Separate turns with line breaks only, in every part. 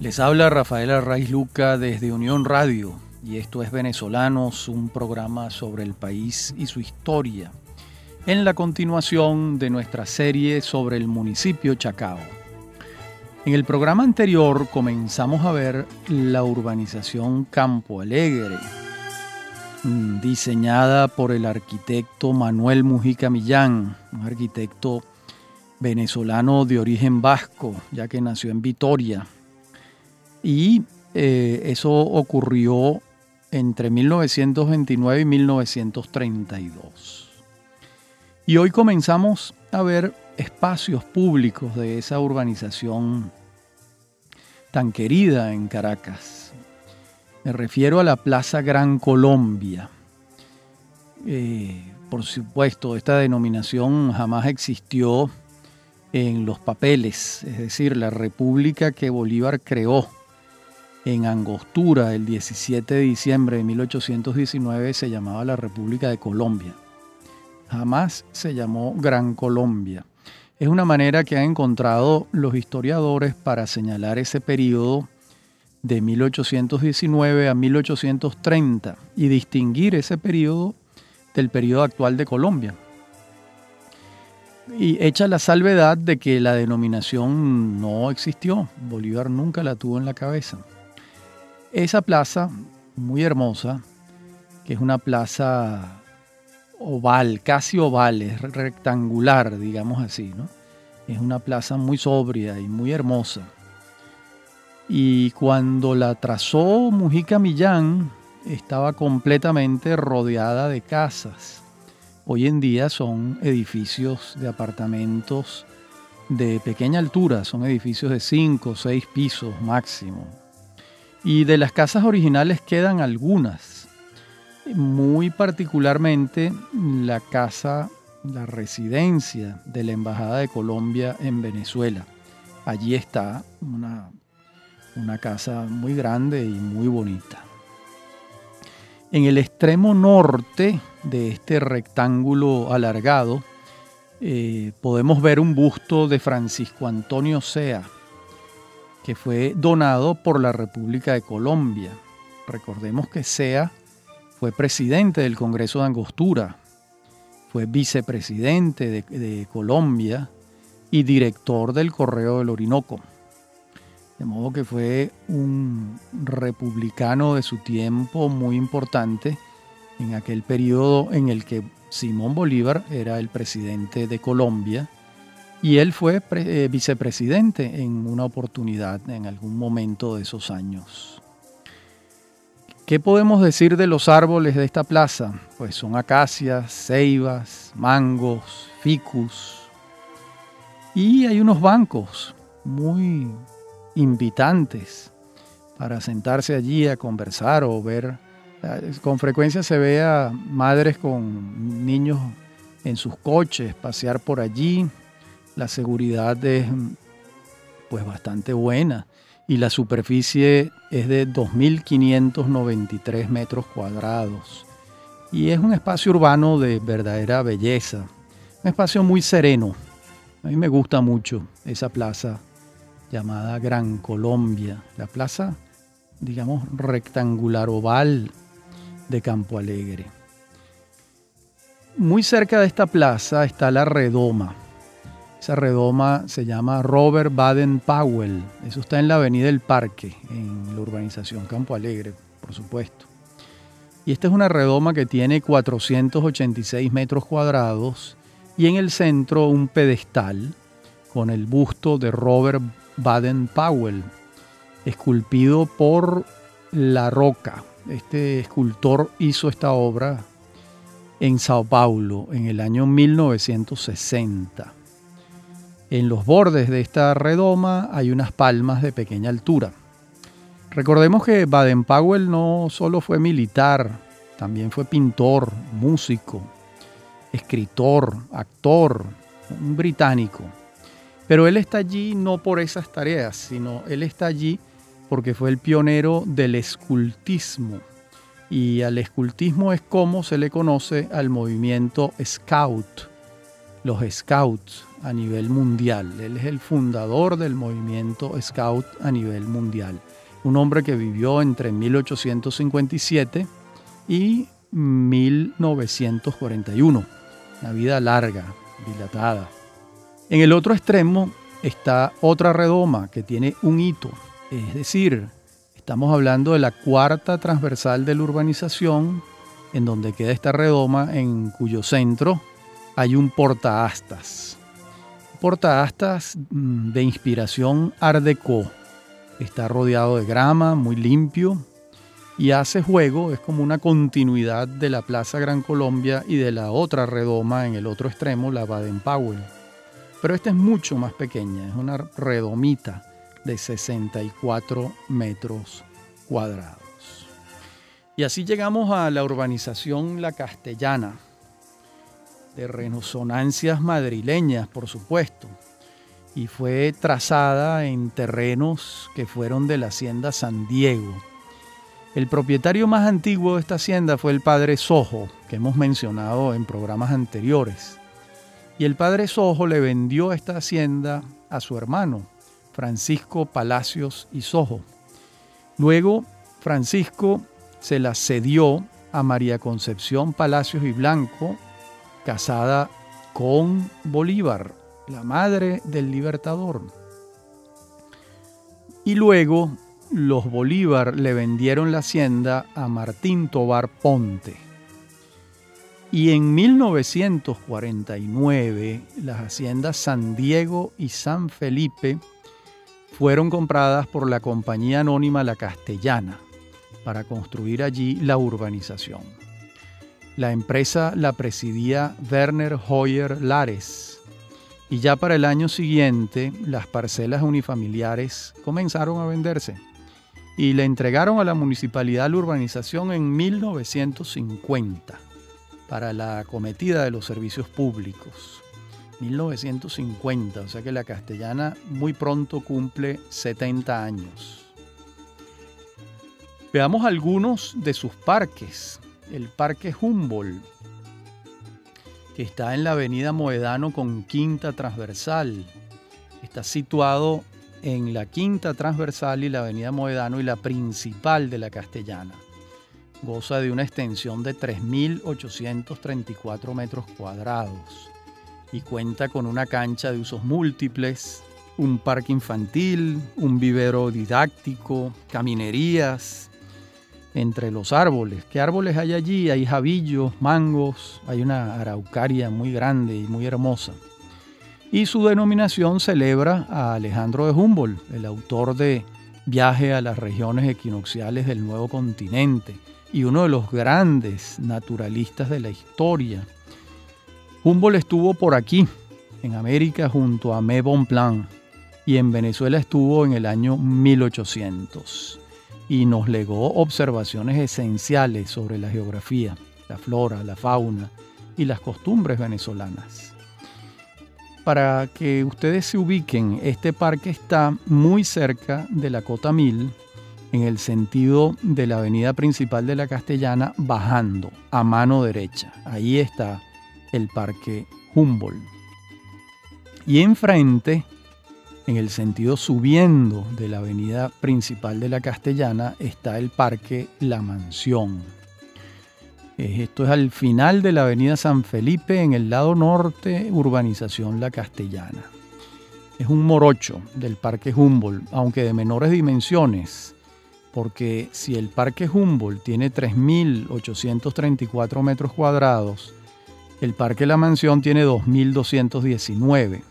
Les habla Rafael Arraiz Luca desde Unión Radio y esto es Venezolanos, un programa sobre el país y su historia, en la continuación de nuestra serie sobre el municipio Chacao. En el programa anterior comenzamos a ver la urbanización Campo Alegre, mm, diseñada por el arquitecto Manuel Mujica Millán, un arquitecto venezolano de origen vasco, ya que nació en Vitoria, y eh, eso ocurrió entre 1929 y 1932. Y hoy comenzamos a ver espacios públicos de esa urbanización tan querida en Caracas. Me refiero a la Plaza Gran Colombia. Eh, por supuesto, esta denominación jamás existió en los papeles, es decir, la república que Bolívar creó en Angostura el 17 de diciembre de 1819 se llamaba la República de Colombia. Jamás se llamó Gran Colombia. Es una manera que han encontrado los historiadores para señalar ese periodo de 1819 a 1830 y distinguir ese periodo del periodo actual de Colombia. Y echa la salvedad de que la denominación no existió, Bolívar nunca la tuvo en la cabeza. Esa plaza, muy hermosa, que es una plaza oval, casi oval, es rectangular, digamos así, ¿no? Es una plaza muy sobria y muy hermosa. Y cuando la trazó Mujica Millán, estaba completamente rodeada de casas. Hoy en día son edificios de apartamentos de pequeña altura, son edificios de 5 o 6 pisos máximo. Y de las casas originales quedan algunas, muy particularmente la casa, la residencia de la Embajada de Colombia en Venezuela. Allí está una, una casa muy grande y muy bonita. En el extremo norte de este rectángulo alargado eh, podemos ver un busto de Francisco Antonio Sea, que fue donado por la República de Colombia. Recordemos que Sea fue presidente del Congreso de Angostura, fue vicepresidente de, de Colombia y director del Correo del Orinoco. De modo que fue un republicano de su tiempo muy importante en aquel periodo en el que Simón Bolívar era el presidente de Colombia y él fue eh, vicepresidente en una oportunidad, en algún momento de esos años. ¿Qué podemos decir de los árboles de esta plaza? Pues son acacias, ceibas, mangos, ficus. Y hay unos bancos muy invitantes para sentarse allí a conversar o ver. Eh, con frecuencia se ve a madres con niños en sus coches pasear por allí la seguridad es pues bastante buena. Y la superficie es de 2.593 metros cuadrados. Y es un espacio urbano de verdadera belleza, un espacio muy sereno. A mí me gusta mucho esa plaza llamada Gran Colombia, la plaza, digamos, rectangular oval de Campo Alegre. Muy cerca de esta plaza está la redoma, esa redoma se llama Robert Baden Powell. Eso está en la Avenida del Parque, en la urbanización Campo Alegre, por supuesto. Y esta es una redoma que tiene 486 metros cuadrados y en el centro un pedestal con el busto de Robert Baden Powell, esculpido por La Roca. Este escultor hizo esta obra en Sao Paulo en el año 1960. En los bordes de esta redoma hay unas palmas de pequeña altura. Recordemos que Baden-Powell no solo fue militar, también fue pintor, músico, escritor, actor, un británico. Pero él está allí no por esas tareas, sino él está allí porque fue el pionero del escultismo. Y al escultismo es como se le conoce al movimiento scout los scouts a nivel mundial. Él es el fundador del movimiento Scout a nivel mundial. Un hombre que vivió entre 1857 y 1941. Una vida larga, dilatada. En el otro extremo está otra redoma que tiene un hito, es decir, estamos hablando de la cuarta transversal de la urbanización, en donde queda esta redoma, en cuyo centro hay un portaastas. Portaastas mm, de inspiración Art Deco. Está rodeado de grama, muy limpio, y hace juego, es como una continuidad de la Plaza Gran Colombia y de la otra redoma en el otro extremo, la Baden Powell. Pero esta es mucho más pequeña, es una redomita de 64 metros cuadrados. Y así llegamos a la urbanización La Castellana, de resonancias madrileñas, por supuesto, y fue trazada en terrenos que fueron de la hacienda San Diego. El propietario más antiguo de esta hacienda fue el padre Sojo, que hemos mencionado en programas anteriores. Y el padre Sojo le vendió esta hacienda a su hermano, Francisco Palacios y Sojo. Luego, Francisco se la cedió a María Concepción Palacios y Blanco, casada con Bolívar, la madre del libertador. Y luego los Bolívar le vendieron la hacienda a Martín Tobar Ponte y en 1949 las haciendas San Diego y San Felipe fueron compradas por la compañía anónima La Castellana para construir allí la urbanización. La empresa la presidía Werner Hoyer Lares y ya para el año siguiente las parcelas unifamiliares comenzaron a venderse y le entregaron a la municipalidad la urbanización en 1950 para la acometida de los servicios públicos. 1950, o sea que la castellana muy pronto cumple 70 años. Veamos algunos de sus parques. El Parque Humboldt, que está en la avenida Moedano con Quinta Transversal. Está situado en la Quinta Transversal y la avenida Moedano y la principal de la Castellana goza de una extensión de 3.834 metros cuadrados y cuenta con una cancha de usos múltiples, un parque infantil, un vivero didáctico, caminerías, entre los árboles. ¿Qué árboles hay allí? Hay jabillos, mangos, hay una araucaria muy grande y muy hermosa. Y su denominación celebra a Alejandro de Humboldt, el autor de Viaje a las regiones equinocciales del nuevo continente, y uno de los grandes naturalistas de la historia. Humboldt estuvo por aquí, en América, junto a Me Bonpland, y en Venezuela estuvo en el año 1800 y nos legó observaciones esenciales sobre la geografía, la flora, la fauna y las costumbres venezolanas. Para que ustedes se ubiquen, este parque está muy cerca de la Cota Mil, en el sentido de la avenida principal de la Castellana, bajando a mano derecha. Ahí está el Parque Humboldt. Y enfrente, en el sentido subiendo de la avenida principal de la Castellana, está el Parque La Mansión. Esto es al final de la avenida San Felipe, en el lado norte, urbanización La Castellana. Es un morocho del Parque Humboldt, aunque de menores dimensiones porque si el Parque Humboldt tiene 3.834 metros cuadrados, el Parque La Mansión tiene 2.219.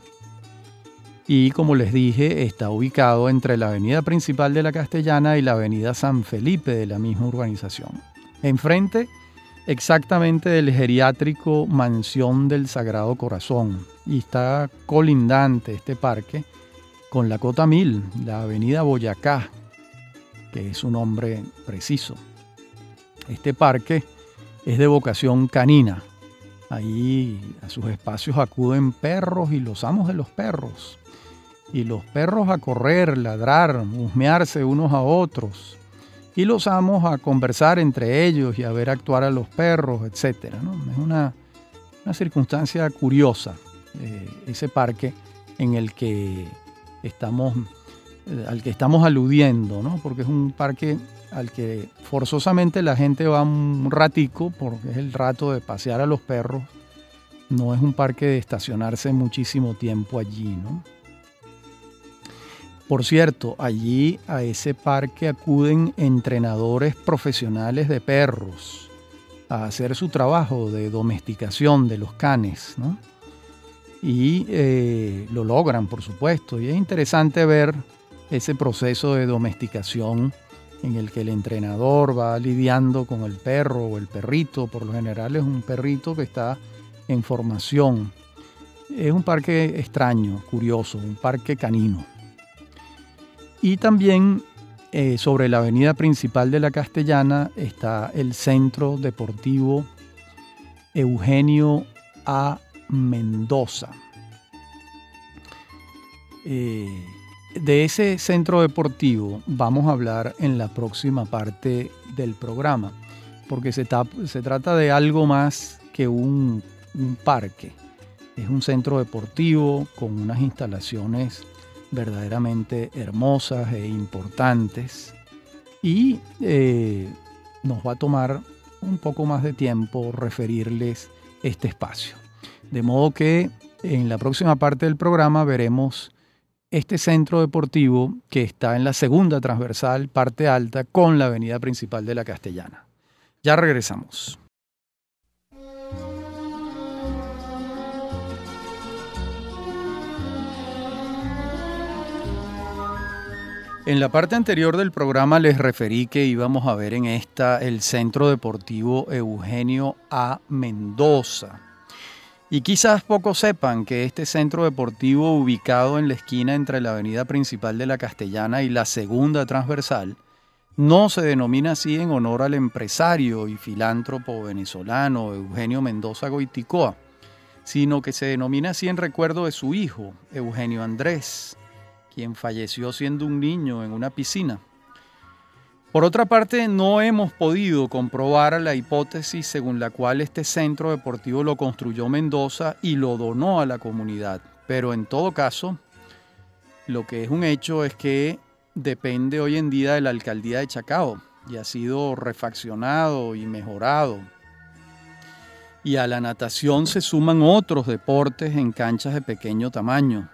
Y como les dije, está ubicado entre la avenida principal de la Castellana y la avenida San Felipe de la misma urbanización. Enfrente, exactamente del geriátrico Mansión del Sagrado Corazón. Y está colindante este parque con la Cota Mil, la avenida Boyacá, que es un nombre preciso. Este parque es de vocación canina. Ahí a sus espacios acuden perros y los amos de los perros. Y los perros a correr, ladrar, husmearse unos a otros. Y los amos a conversar entre ellos y a ver actuar a los perros, etc. Es una, una circunstancia curiosa eh, ese parque en el que estamos, eh, al que estamos aludiendo, ¿no? porque es un parque al que forzosamente la gente va un ratico, porque es el rato de pasear a los perros, no es un parque de estacionarse muchísimo tiempo allí, ¿no? Por cierto, allí a ese parque acuden entrenadores profesionales de perros a hacer su trabajo de domesticación de los canes, ¿no? Y eh, lo logran, por supuesto. Y es interesante ver ese proceso de domesticación en el que el entrenador va lidiando con el perro o el perrito. Por lo general es un perrito que está en formación. Es un parque extraño, curioso, un parque canino. Y también eh, sobre la avenida principal de la Castellana está el Centro Deportivo Eugenio A. Mendoza. Eh, de ese centro deportivo vamos a hablar en la próxima parte del programa, porque se, trata de algo más que un parque. Es un centro deportivo con unas instalaciones verdaderamente hermosas e importantes y eh, nos va a tomar un poco más de tiempo referirles este espacio. De modo que en la próxima parte del programa veremos este centro deportivo que está en la segunda transversal, parte alta, con la avenida principal de la Castellana. Ya regresamos. En la parte anterior del programa les referí que íbamos a ver en esta el Centro Deportivo Eugenio A. Mendoza. Y quizás pocos sepan que este centro deportivo ubicado en la esquina entre la avenida principal de la Castellana y la segunda transversal, no se denomina así en honor al empresario y filántropo venezolano Eugenio Mendoza Goiticoa, sino que se denomina así en recuerdo de su hijo, Eugenio Andrés, falleció siendo un niño en una piscina. Por otra parte, no hemos podido comprobar la hipótesis según la cual este centro deportivo lo construyó Mendoza y lo donó a la comunidad. Pero en todo caso, lo que es un hecho es que depende hoy en día de la alcaldía de Chacao y ha sido refaccionado y mejorado. Y a la natación se suman otros deportes en canchas de pequeño tamaño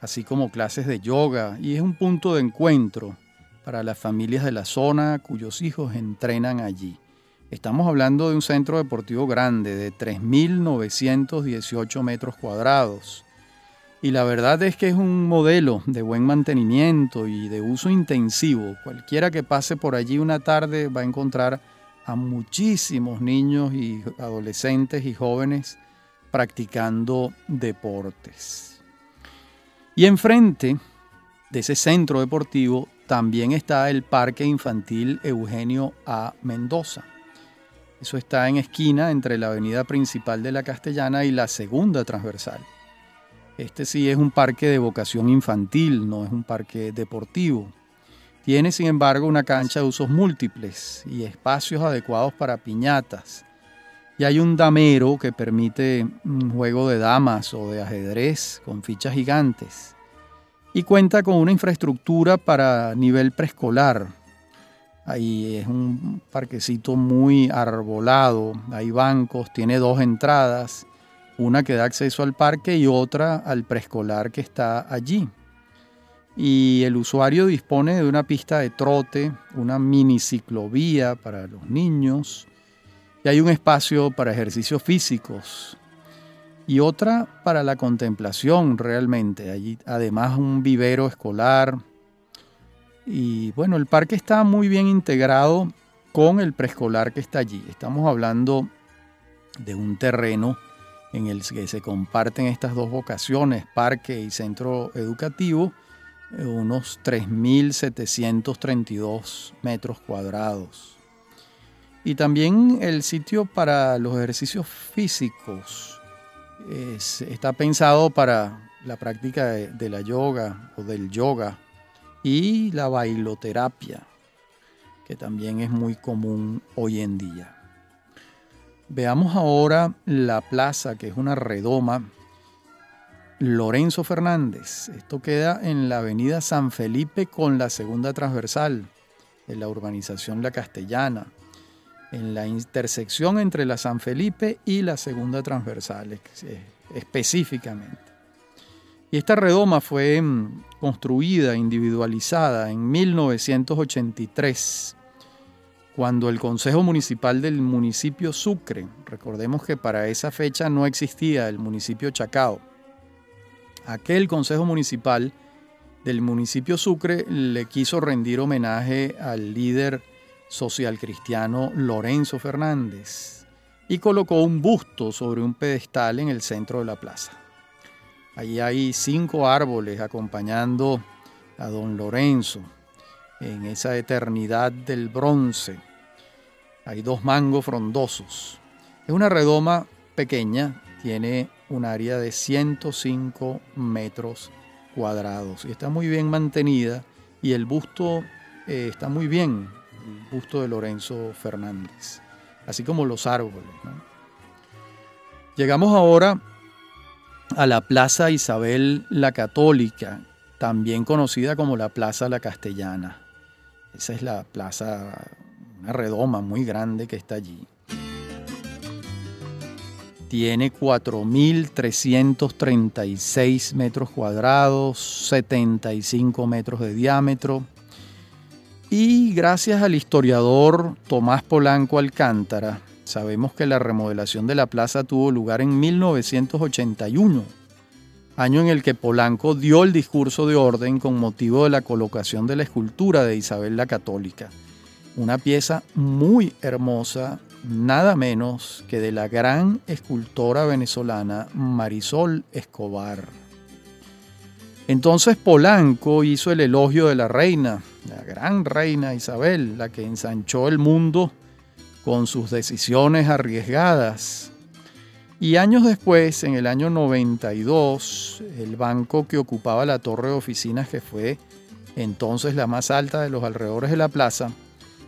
así como clases de yoga, y es un punto de encuentro para las familias de la zona cuyos hijos entrenan allí. Estamos hablando de un centro deportivo grande de 3.918 metros cuadrados. Y la verdad es que es un modelo de buen mantenimiento y de uso intensivo. Cualquiera que pase por allí una tarde va a encontrar a muchísimos niños y adolescentes y jóvenes practicando deportes. Y enfrente de ese centro deportivo también está el Parque Infantil Eugenio A. Mendoza. Eso está en esquina entre la avenida principal de la Castellana y la segunda transversal. Este sí es un parque de vocación infantil, no es un parque deportivo. Tiene sin embargo una cancha de usos múltiples y espacios adecuados para piñatas, y hay un damero que permite un juego de damas o de ajedrez con fichas gigantes. Y cuenta con una infraestructura para nivel preescolar. Ahí es un parquecito muy arbolado, hay bancos, tiene dos entradas, una que da acceso al parque y otra al preescolar que está allí. Y el usuario dispone de una pista de trote, una mini ciclovía para los niños, hay un espacio para ejercicios físicos y otra para la contemplación realmente. Allí además un vivero escolar. Y bueno, el parque está muy bien integrado con el preescolar que está allí. Estamos hablando de un terreno en el que se comparten estas dos vocaciones, parque y centro educativo, unos 3.732 metros cuadrados. Y también el sitio para los ejercicios físicos está pensado para la práctica de, la yoga o del yoga y la bailoterapia, que también es muy común hoy en día. Veamos ahora la plaza, que es una redoma Lorenzo Fernández. Esto queda en la avenida San Felipe con la segunda transversal de la urbanización La Castellana, en la intersección entre la San Felipe y la segunda transversal específicamente. Y esta redoma fue mm, construida, individualizada en 1983, cuando el Consejo Municipal del municipio Sucre, recordemos que para esa fecha no existía el municipio Chacao, aquel Consejo Municipal del municipio Sucre le quiso rendir homenaje al líder social cristiano Lorenzo Fernández y colocó un busto sobre un pedestal en el centro de la plaza. Allí hay cinco árboles acompañando a don Lorenzo en esa eternidad del bronce. Hay dos mangos frondosos. Es una redoma pequeña, tiene un área de 105 metros cuadrados y está muy bien mantenida y el busto eh, está muy bien, busto de Lorenzo Fernández, así como los árboles. Llegamos ahora a la Plaza Isabel la Católica, también conocida como la Plaza La Castellana. Esa es la plaza, una redoma muy grande que está allí. Tiene 4.336 metros cuadrados, 75 metros de diámetro. Y gracias al historiador Tomás Polanco Alcántara, Sabemos que la remodelación de la plaza tuvo lugar en 1981, año en el que Polanco dio el discurso de orden con motivo de la colocación de la escultura de Isabel la Católica, una pieza muy hermosa, nada menos que de la gran escultora venezolana Marisol Escobar. Entonces Polanco hizo el elogio de la reina, la gran reina Isabel, la que ensanchó el mundo con sus decisiones arriesgadas. Y años después, en el año 92, el banco que ocupaba la torre de oficinas, que fue entonces la más alta de los alrededores de la plaza,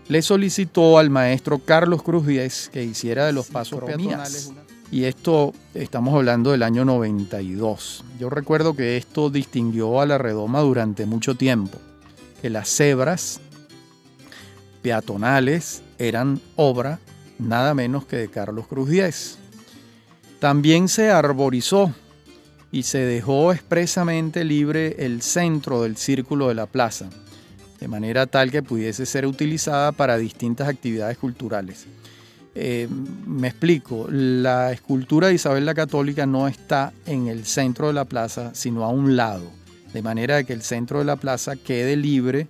le solicitó al maestro Carlos Cruz Díez que hiciera de los pasos peatonales. Y esto estamos hablando del año 92. Yo recuerdo que esto distinguió a la redoma durante mucho tiempo, que las cebras peatonales eran obra nada menos que de Carlos Cruz Díez. También se arborizó y se dejó expresamente libre el centro del círculo de la plaza, de manera tal que pudiese ser utilizada para distintas actividades culturales. Eh, me explico, la escultura de Isabel la Católica no está en el centro de la plaza, sino a un lado, de manera que el centro de la plaza quede libre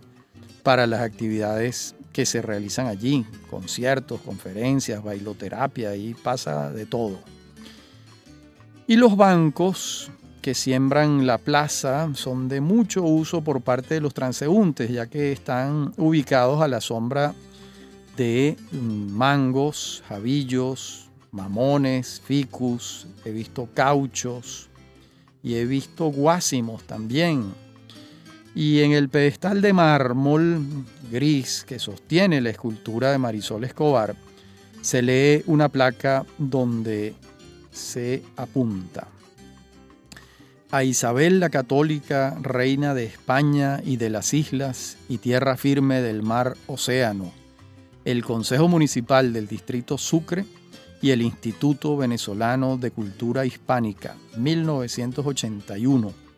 para las actividades que se realizan allí, conciertos, conferencias, bailoterapia, y pasa de todo. Y los bancos que siembran la plaza son de mucho uso por parte de los transeúntes, ya que están ubicados a la sombra de mangos, jabillos, mamones, ficus, he visto cauchos y he visto guásimos también. Y en el pedestal de mármol gris que sostiene la escultura de Marisol Escobar, se lee una placa donde se apunta a Isabel la Católica, reina de España y de las islas y tierra firme del mar Océano, el Consejo Municipal del Distrito Sucre y el Instituto Venezolano de Cultura Hispánica, 1981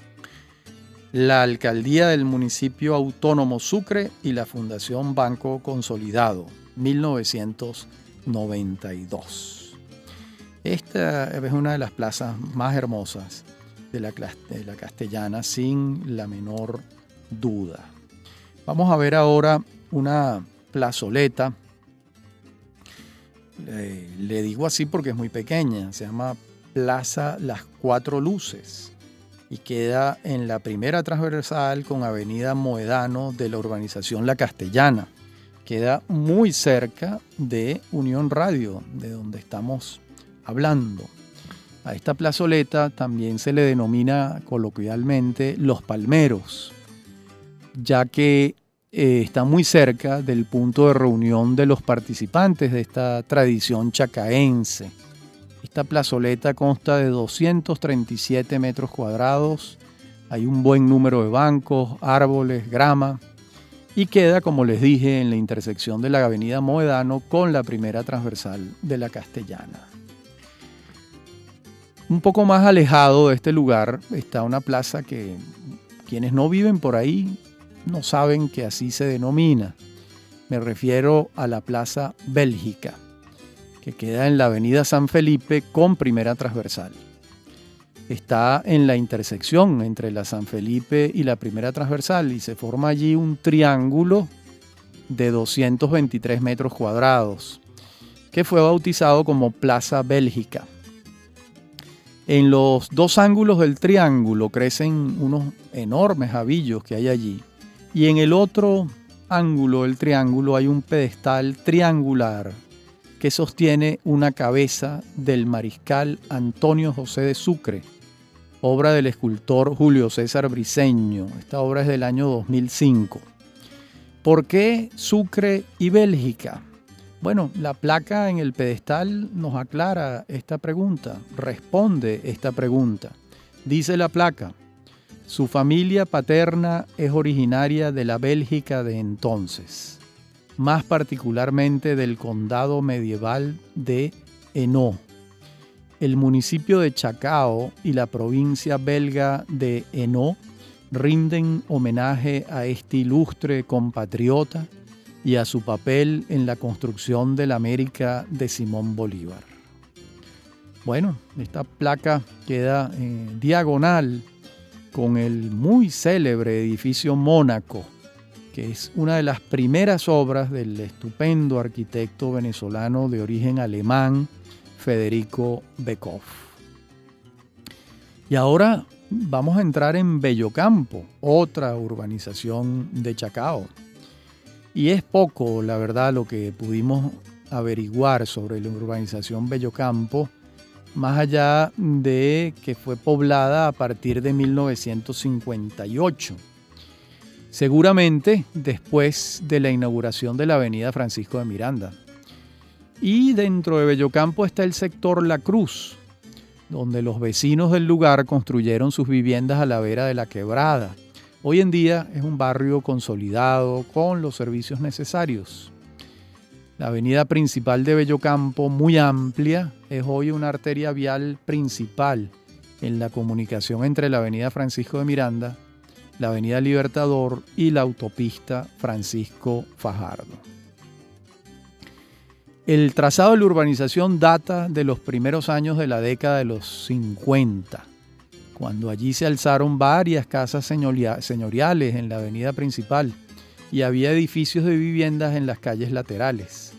la Alcaldía del Municipio Autónomo Sucre y la Fundación Banco Consolidado, 1992. Esta es una de las plazas más hermosas de la, la castellana, sin la menor duda. Vamos a ver ahora una plazoleta. le digo así porque es muy pequeña, se llama Plaza Las Cuatro Luces y queda en la primera transversal con Avenida Moedano de la urbanización La Castellana. Queda muy cerca de Unión Radio, de donde estamos hablando. A esta plazoleta también se le denomina coloquialmente Los Palmeros, ya que eh, está muy cerca del punto de reunión de los participantes de esta tradición chacaense Esta plazoleta consta de 237 metros cuadrados, hay un buen número de bancos, árboles, grama y queda, como les dije, en la intersección de la avenida Moedano con la primera transversal de la Castellana. Un poco más alejado de este lugar está una plaza que quienes no viven por ahí no saben que así se denomina. Me refiero a la Plaza Bélgica, que queda en la avenida San Felipe con primera transversal. Está en la intersección entre la San Felipe y la primera transversal y se forma allí un triángulo de 223 metros cuadrados, que fue bautizado como Plaza Bélgica. En los dos ángulos del triángulo crecen unos enormes avillos que hay allí. Y en el otro ángulo del triángulo hay un pedestal triangular que sostiene una cabeza del mariscal Antonio José de Sucre, obra del escultor Julio César Briceño. Esta obra es del año 2005. ¿Por qué Sucre y Bélgica? Bueno, la placa en el pedestal nos aclara esta pregunta, responde esta pregunta. Dice la placa, su familia paterna es originaria de la Bélgica de entonces, más particularmente del condado medieval de Hainaut. El municipio de Chacao y la provincia belga de Hainaut rinden homenaje a este ilustre compatriota y a su papel en la construcción de la América de Simón Bolívar. Bueno, esta placa queda eh, diagonal con el muy célebre edificio Mónaco, que es una de las primeras obras del estupendo arquitecto venezolano de origen alemán, Federico Bekov. Y ahora vamos a entrar en Bellocampo, otra urbanización de Chacao. Y es poco, la verdad, lo que pudimos averiguar sobre la urbanización Bellocampo, más allá de que fue poblada a partir de 1958. Seguramente después de la inauguración de la avenida Francisco de Miranda. Y dentro de Bellocampo está el sector La Cruz, donde los vecinos del lugar construyeron sus viviendas a la vera de la quebrada Hoy en día es un barrio consolidado con los servicios necesarios. La avenida principal de Bellocampo, muy amplia, es hoy una arteria vial principal en la comunicación entre la avenida Francisco de Miranda, la avenida Libertador y la autopista Francisco Fajardo. El trazado de la urbanización data de los primeros años de la década de los 50 cuando allí se alzaron varias casas señoriales en la avenida principal y había edificios de viviendas en las calles laterales.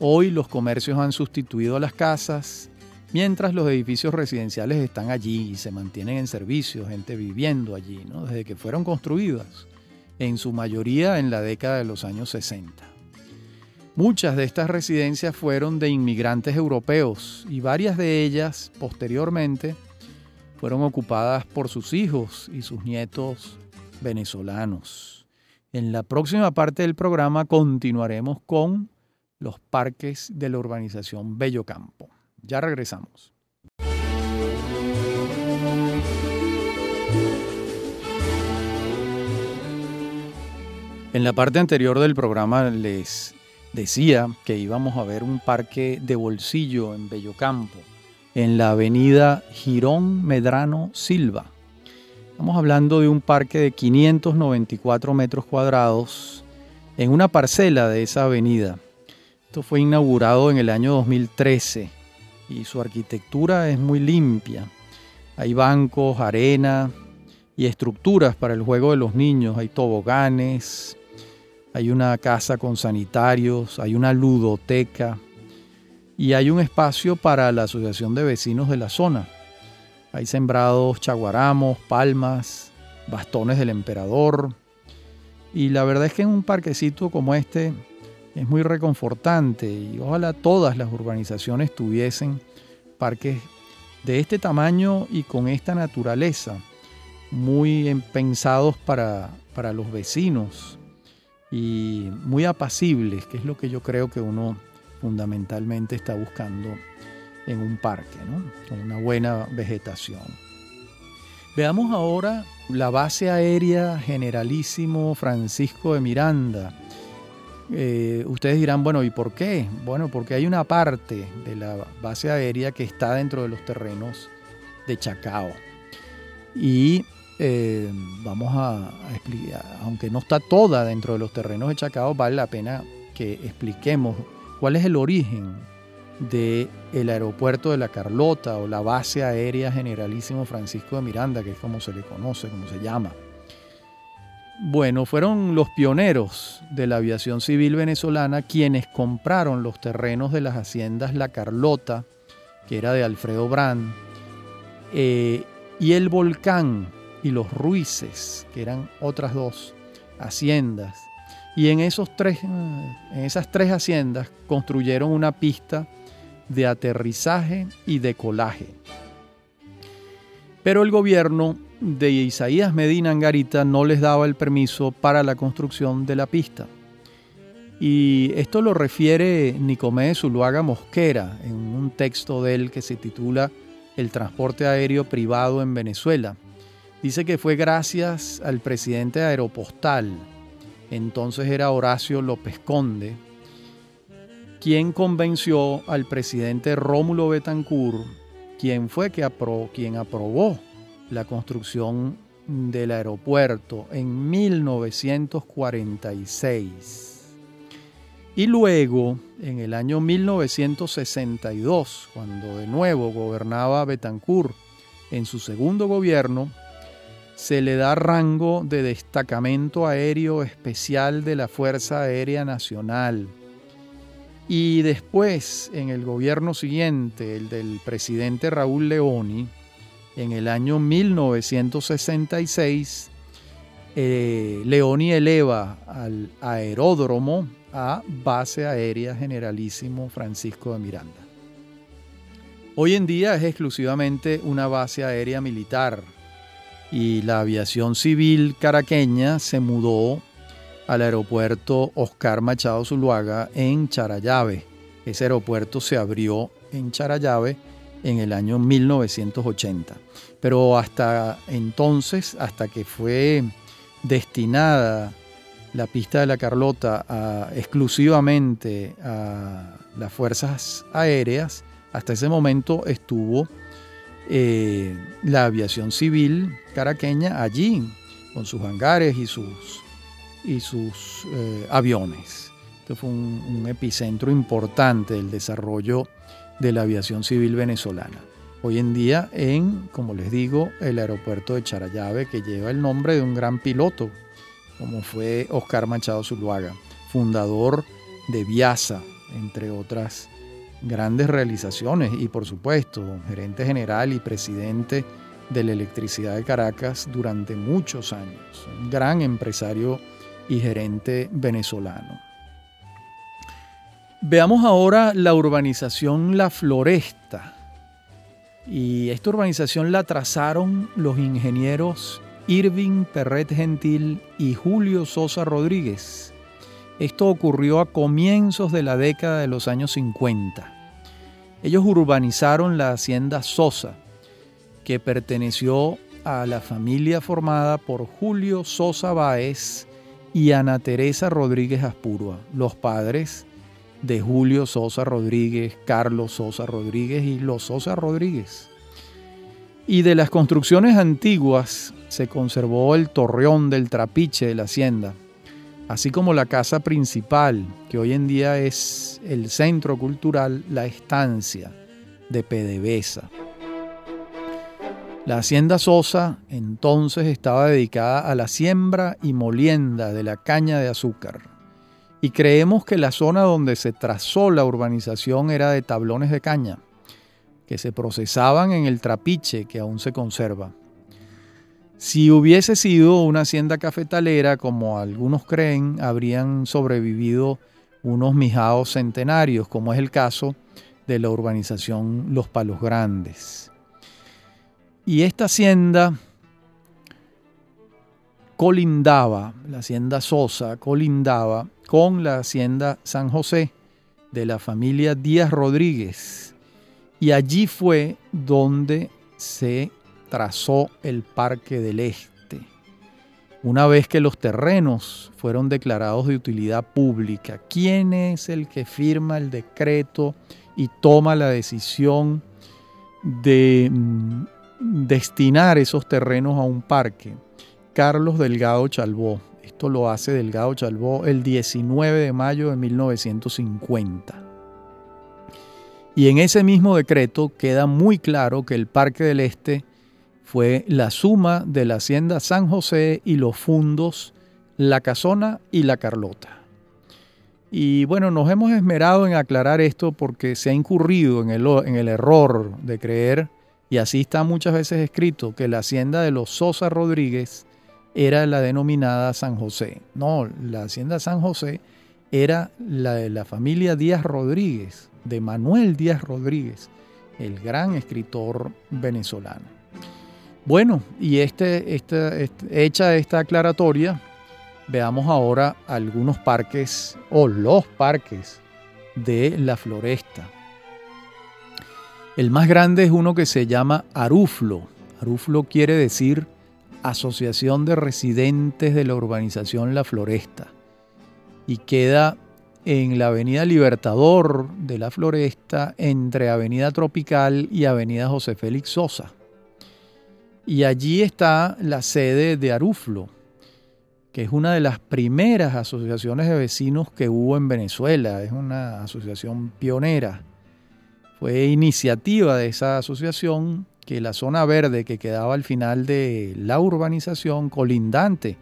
Hoy los comercios han sustituido a las casas, mientras los edificios residenciales están allí y se mantienen en servicio, gente viviendo allí, desde que fueron construidas, en su mayoría en la década de los años 60. Muchas de estas residencias fueron de inmigrantes europeos y varias de ellas, posteriormente, fueron ocupadas por sus hijos y sus nietos venezolanos. En la próxima parte del programa continuaremos con los parques de la urbanización Bello Campo. Ya regresamos. En la parte anterior del programa les decía que íbamos a ver un parque de bolsillo en Bello Campo en la avenida Girón Medrano Silva. Estamos hablando de un parque de 594 metros cuadrados en una parcela de esa avenida. Esto fue inaugurado en el año 2013 y su arquitectura es muy limpia. Hay bancos, arena y estructuras para el juego de los niños. Hay toboganes, hay una casa con sanitarios, hay una ludoteca, y hay un espacio para la asociación de vecinos de la zona. Hay sembrados chaguaramos, palmas, bastones del emperador. Y la verdad es que en un parquecito como este es muy reconfortante y ojalá todas las urbanizaciones tuviesen parques de este tamaño y con esta naturaleza, muy pensados para, para los vecinos y muy apacibles, que es lo que yo creo que uno fundamentalmente está buscando en un parque, con una buena vegetación. Veamos ahora la base aérea Generalísimo Francisco de Miranda. Eh, ustedes dirán, bueno, ¿y por qué? Bueno, porque hay una parte de la base aérea que está dentro de los terrenos de Chacao. Y eh, vamos a, explicar, aunque no está toda dentro de los terrenos de Chacao, vale la pena que expliquemos cuál es el origen del el aeropuerto de la Carlota o la base aérea Generalísimo Francisco de Miranda, que es como se le conoce, como se llama. Bueno, fueron los pioneros de la aviación civil venezolana quienes compraron los terrenos de las haciendas La Carlota, que era de Alfredo Brand, eh, y el Volcán y los Ruices, que eran otras dos haciendas. Y en, esos tres, en esas tres haciendas construyeron una pista de aterrizaje y decolaje. Pero el gobierno de Isaías Medina Angarita no les daba el permiso para la construcción de la pista. Y esto lo refiere Nicomé Zuluaga Mosquera en un texto de él que se titula El transporte aéreo privado en Venezuela. Dice que fue gracias al presidente aeropostal, entonces era Horacio López Conde, quien convenció al presidente Rómulo Betancourt, quien fue que quien aprobó la construcción del aeropuerto en 1946. Y luego, en el año 1962, cuando de nuevo gobernaba Betancourt en su segundo gobierno, se le da rango de destacamento aéreo especial de la Fuerza Aérea Nacional y después, en el gobierno siguiente, el del presidente Raúl Leoni, en el año 1966, eh, Leoni eleva al aeródromo a Base Aérea Generalísimo Francisco de Miranda. Hoy en día es exclusivamente una base aérea militar y la aviación civil caraqueña se mudó al aeropuerto Oscar Machado Zuluaga en Charayave. Ese aeropuerto se abrió en Charayave en el año 1980. Pero hasta entonces, hasta que fue destinada la pista de la Carlota exclusivamente a las fuerzas aéreas, hasta ese momento estuvo eh, la aviación civil caraqueña allí, con sus hangares y sus y sus eh, aviones. Este fue un, epicentro importante del desarrollo de la aviación civil venezolana. Hoy en día en, como les digo, el aeropuerto de Charayave, que lleva el nombre de un gran piloto, como fue Oscar Machado Zuluaga, fundador de Viasa, entre otras grandes realizaciones, y por supuesto, gerente general y presidente de la electricidad de Caracas durante muchos años, un gran empresario y gerente venezolano. Veamos ahora la urbanización La Floresta. Y esta urbanización la trazaron los ingenieros Irving Perret Gentil y Julio Sosa Rodríguez. Esto ocurrió a comienzos de la década de los años 50. Ellos urbanizaron la hacienda Sosa, que perteneció a la familia formada por Julio Sosa Báez y Ana Teresa Rodríguez Aspurua, los padres de Julio Sosa Rodríguez, Carlos Sosa Rodríguez y los Sosa Rodríguez. Y de las construcciones antiguas se conservó el torreón del trapiche de la hacienda, así como la casa principal, que hoy en día es el centro cultural La Estancia de PDVSA. La hacienda Sosa entonces estaba dedicada a la siembra y molienda de la caña de azúcar. Y creemos que la zona donde se trazó la urbanización era de tablones de caña, que se procesaban en el trapiche que aún se conserva. Si hubiese sido una hacienda cafetalera, como algunos creen, habrían sobrevivido unos mijaos centenarios, como es el caso de la urbanización Los Palos Grandes. Y esta hacienda colindaba, la hacienda Sosa colindaba con la hacienda San José de la familia Díaz Rodríguez. Y allí fue donde se trazó el Parque del Este. Una vez que los terrenos fueron declarados de utilidad pública, ¿quién es el que firma el decreto y toma la decisión de mm, destinar esos terrenos a un parque? Carlos Delgado Chalbó. Esto lo hace Delgado Chalbó el 19 de mayo de 1950. Y en ese mismo decreto queda muy claro que el Parque del Este fue la suma de la Hacienda San José y los fundos La Casona y La Carlota. Y bueno, nos hemos esmerado en aclarar esto porque se ha incurrido en el, en el error de creer, y así está muchas veces escrito, que la hacienda de los Sosa Rodríguez era la denominada San José. No, la hacienda San José era la de la familia Díaz Rodríguez, de Manuel Díaz Rodríguez, el gran escritor venezolano. Bueno, y este, este, hecha esta aclaratoria, veamos ahora algunos parques o los parques de la floresta. El más grande es uno que se llama Aruflo. Aruflo quiere decir Asociación de Residentes de la Urbanización La Floresta y queda en la Avenida Libertador de la Floresta entre Avenida Tropical y Avenida José Félix Sosa. Y allí está la sede de Aruflo, que es una de las primeras asociaciones de vecinos que hubo en Venezuela, es una asociación pionera. Fue iniciativa de esa asociación que la zona verde que quedaba al final de la urbanización colindante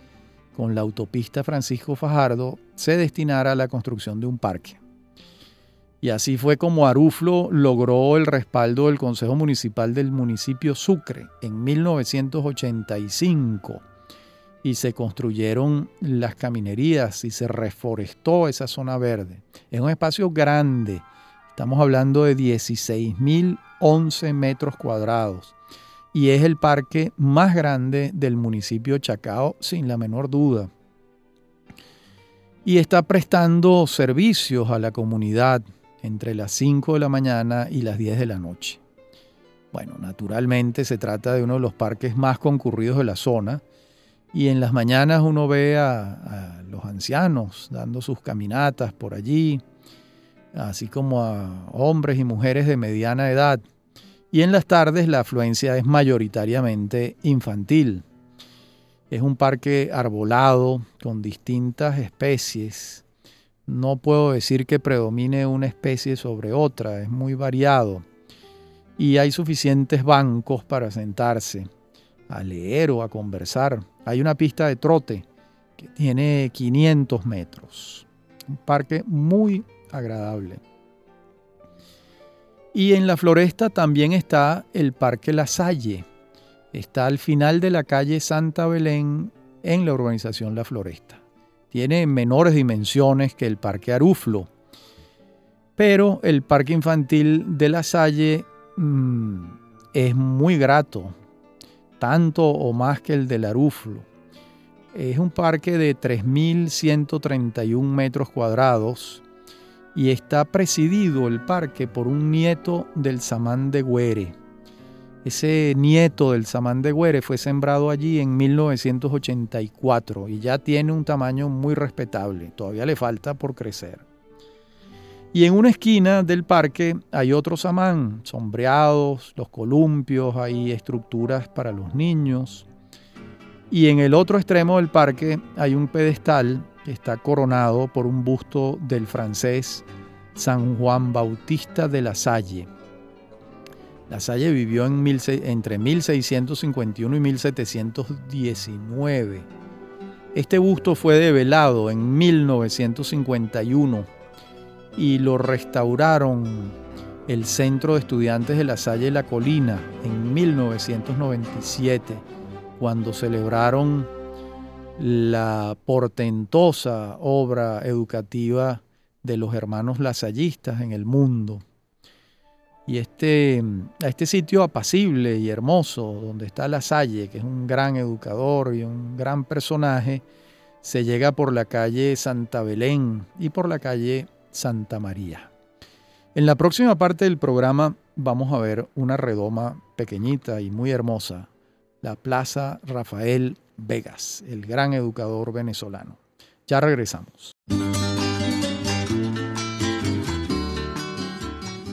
con la autopista Francisco Fajardo se destinara a la construcción de un parque. Y así fue como Aruflo logró el respaldo del Consejo Municipal del municipio Sucre en 1985 y se construyeron las caminerías y se reforestó esa zona verde. Es un espacio grande, estamos hablando de 16.011 metros cuadrados y es el parque más grande del municipio Chacao, sin la menor duda. Y está prestando servicios a la comunidad entre las 5 de la mañana y las 10 de la noche. Bueno, naturalmente se trata de uno de los parques más concurridos de la zona y en las mañanas uno ve a, a los ancianos dando sus caminatas por allí, así como a hombres y mujeres de mediana edad y en las tardes la afluencia es mayoritariamente infantil. Es un parque arbolado con distintas especies. No puedo decir que predomine una especie sobre otra, es muy variado. Y hay suficientes bancos para sentarse, a leer o a conversar. Hay una pista de trote que tiene 500 metros. Un parque muy agradable. Y en la floresta también está el Parque La Salle. Está al final de la calle Santa Belén en la urbanización La Floresta. Tiene menores dimensiones que el Parque Aruflo. Pero el Parque Infantil de La Salle mm, es muy grato, tanto o más que el del Aruflo. Es un parque de 3.131 metros cuadrados y está presidido el parque por un nieto del samán de Güere. Ese nieto del samán de Güere fue sembrado allí en 1984 y ya tiene un tamaño muy respetable, todavía le falta por crecer. Y en una esquina del parque hay otro samán, sombreados, los columpios, hay estructuras para los niños. Y en el otro extremo del parque hay un pedestal está coronado por un busto del francés San Juan Bautista de la Salle. La Salle vivió en entre 1651 y 1719. Este busto fue develado en 1951 y lo restauraron el Centro de Estudiantes de la Salle La Colina en 1997, cuando celebraron la portentosa obra educativa de los hermanos lasallistas en el mundo. Y este, a este sitio apacible y hermoso, donde está La Salle, que es un gran educador y un gran personaje, se llega por la calle Santa Belén y por la calle Santa María. En la próxima parte del programa vamos a ver una redoma pequeñita y muy hermosa, la Plaza Rafael Vegas, el gran educador venezolano. Ya regresamos.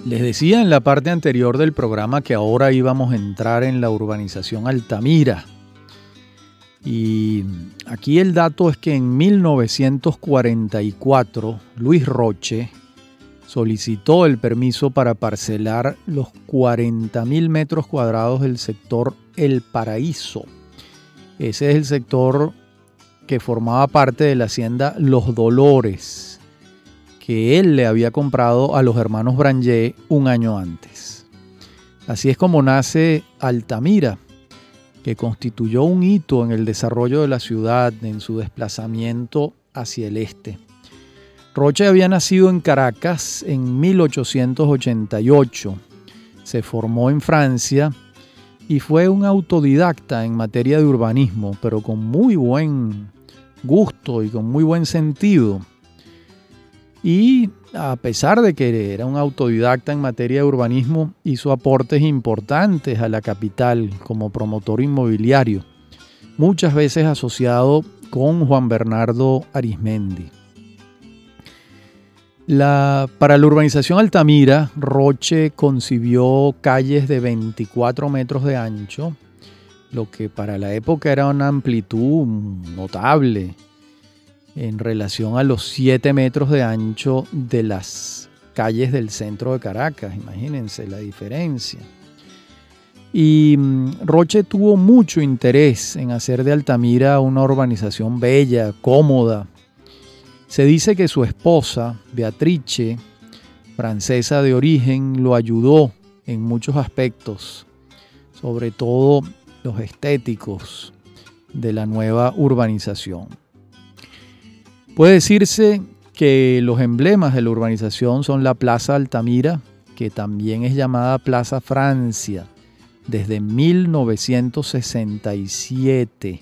Les decía en la parte anterior del programa que ahora íbamos a entrar en la urbanización Altamira. Y aquí el dato es que en 1944 Luis Roche solicitó el permiso para parcelar los 40.000 metros cuadrados del sector El Paraíso. Ese es el sector que formaba parte de la hacienda Los Dolores, que él le había comprado a los hermanos Branger un año antes. Así es como nace Altamira, que constituyó un hito en el desarrollo de la ciudad en su desplazamiento hacia el este. Roche había nacido en Caracas en 1888. Se formó en Francia y fue un autodidacta en materia de urbanismo, pero con muy buen gusto y con muy buen sentido. Y a pesar de que era un autodidacta en materia de urbanismo, hizo aportes importantes a la capital como promotor inmobiliario, muchas veces asociado con Juan Bernardo Arismendi para la urbanización Altamira, Roche concibió calles de 24 metros de ancho, lo que para la época era una amplitud notable en relación a los 7 metros de ancho de las calles del centro de Caracas. Imagínense la diferencia. Y mm, Roche tuvo mucho interés en hacer de Altamira una urbanización bella, cómoda, se dice que su esposa, Beatrice, francesa de origen, lo ayudó en muchos aspectos, sobre todo los estéticos de la nueva urbanización. Puede decirse que los emblemas de la urbanización son la Plaza Altamira, que también es llamada Plaza Francia, desde 1967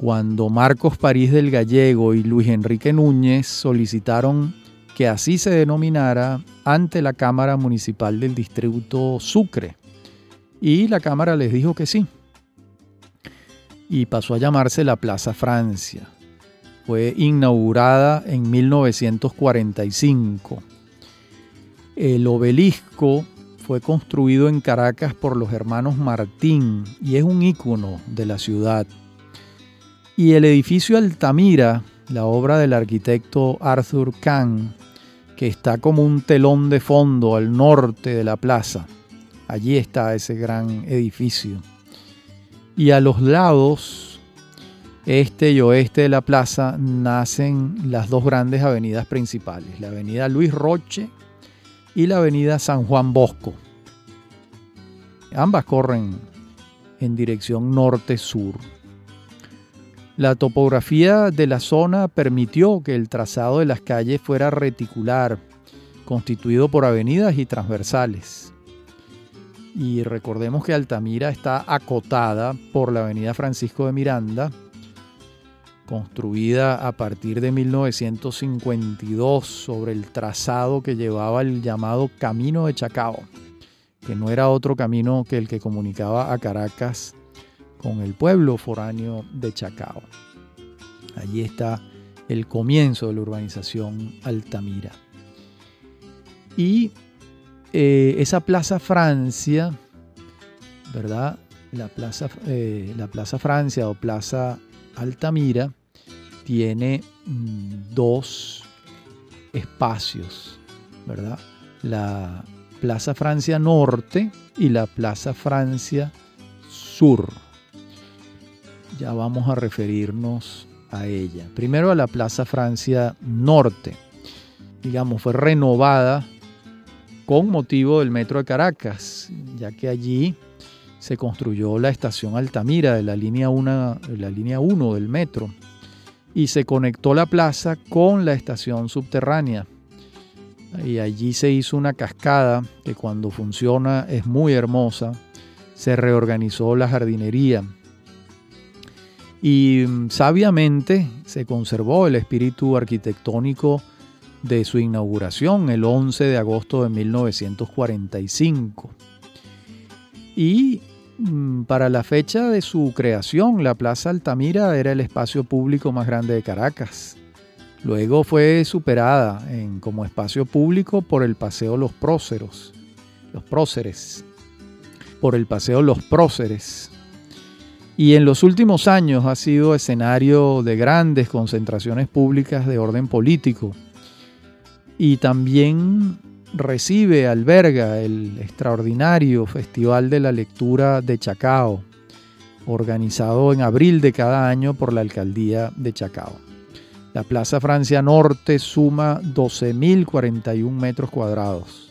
cuando Marcos París del Gallego y Luis Enrique Núñez solicitaron que así se denominara ante la Cámara Municipal del Distrito Sucre. Y la Cámara les dijo que sí. Y pasó a llamarse la Plaza Francia. Fue inaugurada en 1945. El obelisco fue construido en Caracas por los hermanos Martín y es un ícono de la ciudad. Y el edificio Altamira, la obra del arquitecto Arthur Kahn, que está como un telón de fondo al norte de la plaza. Allí está ese gran edificio. Y a los lados, este y oeste de la plaza, nacen las dos grandes avenidas principales, la avenida Luis Roche y la avenida San Juan Bosco. Ambas corren en dirección norte-sur. La topografía de la zona permitió que el trazado de las calles fuera reticular, constituido por avenidas y transversales. Y recordemos que Altamira está acotada por la avenida Francisco de Miranda, construida a partir de 1952 sobre el trazado que llevaba el llamado Camino de Chacao, que no era otro camino que el que comunicaba a Caracas con el pueblo foráneo de Chacao. Allí está el comienzo de la urbanización Altamira. Y eh, esa Plaza Francia, ¿verdad? La Plaza, eh, la Plaza Francia o Plaza Altamira tiene mm, dos espacios, ¿verdad? La Plaza Francia Norte y la Plaza Francia Sur ya vamos a referirnos a ella. Primero a la Plaza Francia Norte. Digamos, fue renovada con motivo del Metro de Caracas, ya que allí se construyó la estación Altamira de la línea 1, la línea 1 del metro y se conectó la plaza con la estación subterránea. Y allí se hizo una cascada que cuando funciona es muy hermosa. Se reorganizó la jardinería y mm, sabiamente se conservó el espíritu arquitectónico de su inauguración el 11 de agosto de 1945. Y mm, para la fecha de su creación, la Plaza Altamira era el espacio público más grande de Caracas. Luego fue superada en, como espacio público por el Paseo Los Próceros, los Próceres, por el Paseo Los Próceres. Y en los últimos años ha sido escenario de grandes concentraciones públicas de orden político. Y también recibe, alberga el extraordinario Festival de la Lectura de Chacao, organizado en abril de cada año por la Alcaldía de Chacao. La Plaza Francia Norte suma 12.041 metros cuadrados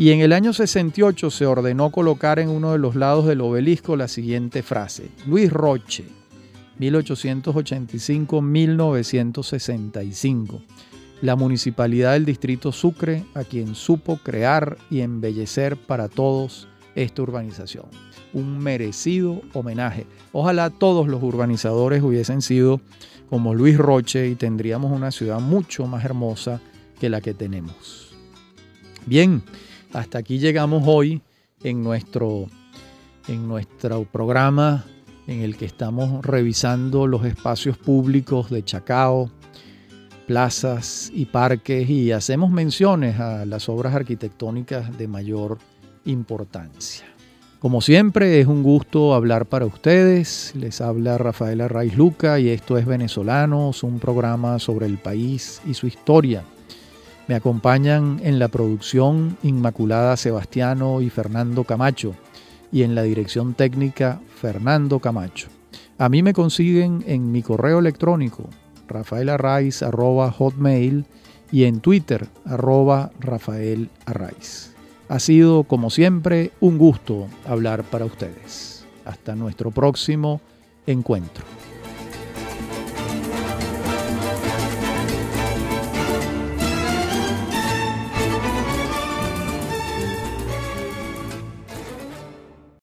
y en el año 68 se ordenó colocar en uno de los lados del obelisco la siguiente frase, Luis Roche, 1885-1965, la municipalidad del distrito Sucre, a quien supo crear y embellecer para todos esta urbanización. Un merecido homenaje. Ojalá todos los urbanizadores hubiesen sido como Luis Roche y tendríamos una ciudad mucho más hermosa que la que tenemos. Bien, hasta aquí llegamos hoy en nuestro, en nuestro programa en el que estamos revisando los espacios públicos de Chacao, plazas y parques y hacemos menciones a las obras arquitectónicas de mayor importancia. Como siempre, es un gusto hablar para ustedes. Les habla Rafael Arraiz Luca y esto es Venezolanos, un programa sobre el país y su historia. Me acompañan en la producción Inmaculada Sebastiano y Fernando Camacho y en la dirección técnica Fernando Camacho. A mí me consiguen en mi correo electrónico hotmail y en Twitter arroba Rafael Ha sido, como siempre, un gusto hablar para ustedes. Hasta nuestro próximo encuentro.